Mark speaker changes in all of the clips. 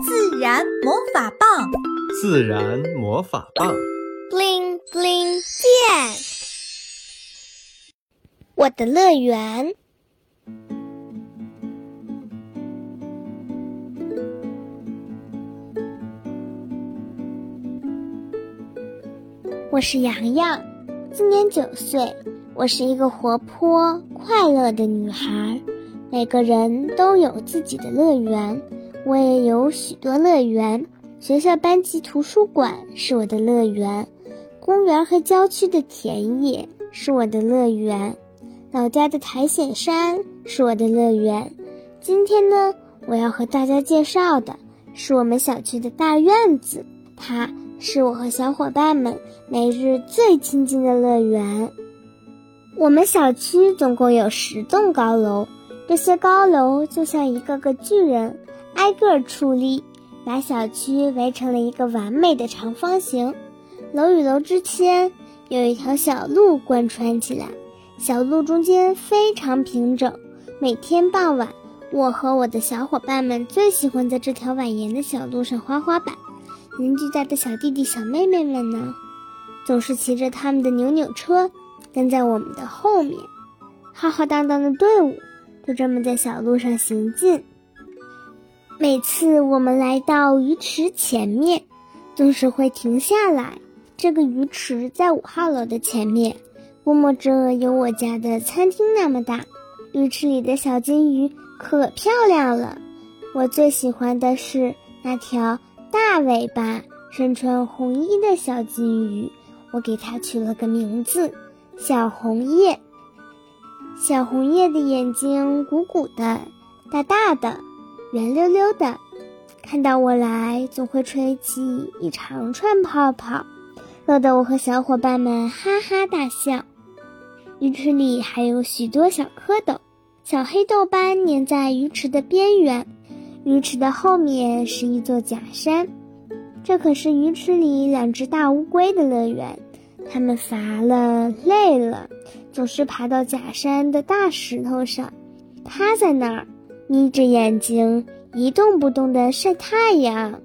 Speaker 1: 自然魔法棒，
Speaker 2: 自然魔法棒
Speaker 3: ，bling bling 变。我的乐园。我是洋洋，今年九岁。我是一个活泼快乐的女孩。每个人都有自己的乐园，我也有许多乐园。学校班级图书馆是我的乐园，公园和郊区的田野是我的乐园，老家的苔藓山是我的乐园。今天呢，我要和大家介绍的是我们小区的大院子，它是我和小伙伴们每日最亲近的乐园。我们小区总共有十栋高楼。这些高楼就像一个个巨人，挨个矗立，把小区围成了一个完美的长方形。楼与楼之间有一条小路贯穿起来，小路中间非常平整。每天傍晚，我和我的小伙伴们最喜欢在这条蜿蜒的小路上滑滑板。邻居家的小弟弟、小妹妹们呢，总是骑着他们的扭扭车，跟在我们的后面。浩浩荡荡的队伍。就这么在小路上行进。每次我们来到鱼池前面，总是会停下来。这个鱼池在五号楼的前面，估摸着有我家的餐厅那么大。鱼池里的小金鱼可漂亮了。我最喜欢的是那条大尾巴、身穿红衣的小金鱼，我给它取了个名字——小红叶。小红叶的眼睛鼓鼓的，大大的，圆溜溜的，看到我来，总会吹起一长串泡泡，乐得我和小伙伴们哈哈大笑。鱼池里还有许多小蝌蚪，小黑豆般粘在鱼池的边缘。鱼池的后面是一座假山，这可是鱼池里两只大乌龟的乐园。它们乏了，累了。总是爬到假山的大石头上，趴在那儿，眯着眼睛，一动不动地晒太阳。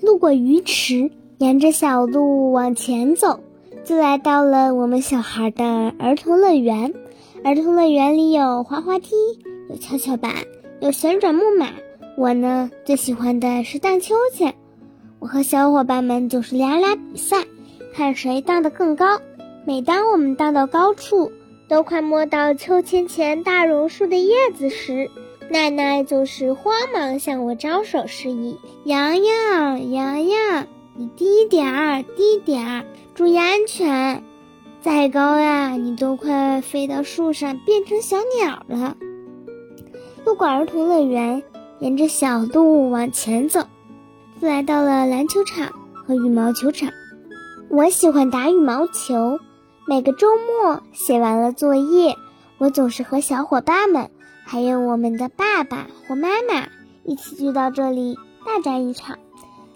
Speaker 3: 路过鱼池，沿着小路往前走，就来到了我们小孩的儿童乐园。儿童乐园里有滑滑梯，有跷跷板，有旋转木马。我呢，最喜欢的是荡秋千。我和小伙伴们总是俩俩比赛，看谁荡得更高。每当我们荡到高处，都快摸到秋千前大榕树的叶子时，奶奶总是慌忙向我招手示意：“洋洋，洋洋，你低点儿，低点儿，注意安全。再高呀，你都快飞到树上变成小鸟了。”路过儿童乐园，沿着小路往前走，就来到了篮球场和羽毛球场。我喜欢打羽毛球。每个周末写完了作业，我总是和小伙伴们，还有我们的爸爸或妈妈一起聚到这里大战一场。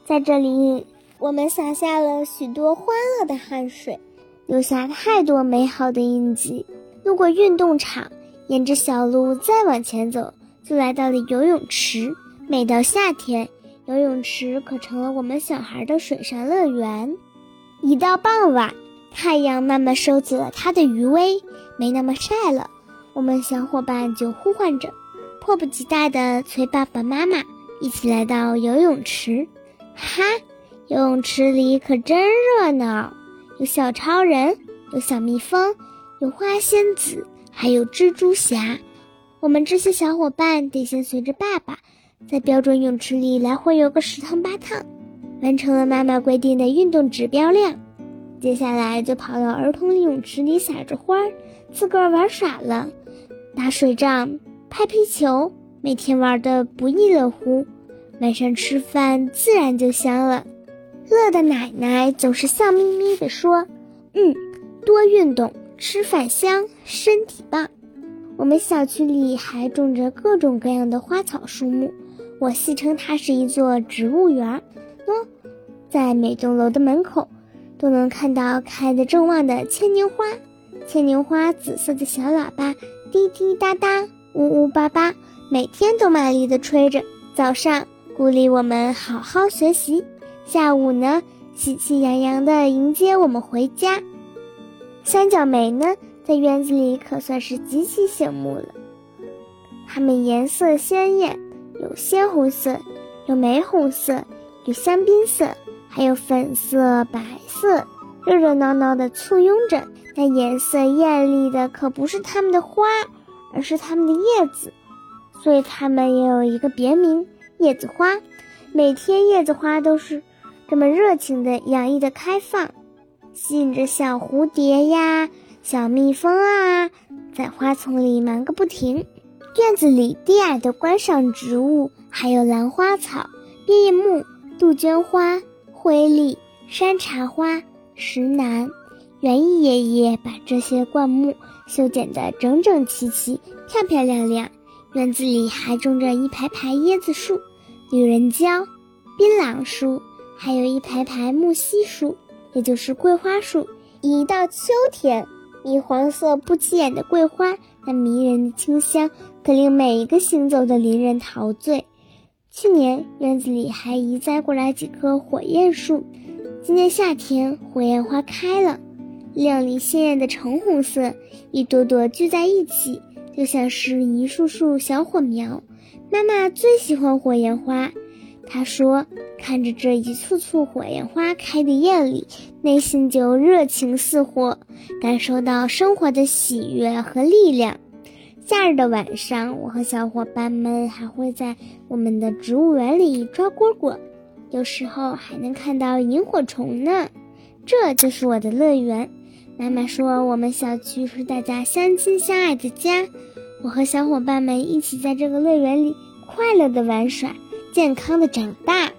Speaker 3: 在这里，我们洒下了许多欢乐的汗水，留下太多美好的印记。路过运动场，沿着小路再往前走，就来到了游泳池。每到夏天，游泳池可成了我们小孩的水上乐园。一到傍晚。太阳慢慢收起了它的余威，没那么晒了。我们小伙伴就呼唤着，迫不及待地催爸爸妈妈一起来到游泳池。哈，游泳池里可真热闹，有小超人，有小蜜蜂，有花仙子，还有蜘蛛侠。我们这些小伙伴得先随着爸爸，在标准泳池里来回游个十趟八趟，完成了妈妈规定的运动指标量。接下来就跑到儿童泳池里撒着欢儿，自个儿玩耍了，打水仗、拍皮球，每天玩得不亦乐乎。晚上吃饭自然就香了。乐的奶奶总是笑眯眯地说：“嗯，多运动，吃饭香，身体棒。”我们小区里还种着各种各样的花草树木，我戏称它是一座植物园。喏，在每栋楼的门口。都能看到开得正旺的牵牛花，牵牛花紫色的小喇叭滴滴答答，呜呜叭叭，每天都卖力地吹着。早上鼓励我们好好学习。下午呢，喜气洋洋地迎接我们回家。三角梅呢，在院子里可算是极其醒目了。它们颜色鲜艳，有鲜红色，有玫红色，有香槟色，还有粉色、白色，热热闹闹的簇拥着。但颜色艳丽的可不是它们的花，而是它们的叶子，所以它们也有一个别名——叶子花。每天，叶子花都是这么热情的、洋溢的开放。吸引着小蝴蝶呀、小蜜蜂啊，在花丛里忙个不停。院子里低矮的观赏植物还有兰花草、变叶木、杜鹃花、灰丽、山茶花、石楠。园艺爷爷把这些灌木修剪得整整齐齐、漂漂亮亮。院子里还种着一排排椰子树、女人蕉、槟榔树，还有一排排木樨树。也就是桂花树，一到秋天，米黄色不起眼的桂花，那迷人的清香可令每一个行走的邻人陶醉。去年院子里还移栽过来几棵火焰树，今年夏天火焰花开了，亮丽鲜艳的橙红色，一朵朵聚在一起，就像是一束束小火苗。妈妈最喜欢火焰花。她说：“看着这一簇簇火焰花开的艳丽，内心就热情似火，感受到生活的喜悦和力量。夏日的晚上，我和小伙伴们还会在我们的植物园里抓蝈蝈，有时候还能看到萤火虫呢。这就是我的乐园。”妈妈说：“我们小区是大家相亲相爱的家，我和小伙伴们一起在这个乐园里快乐的玩耍。”健康的长大。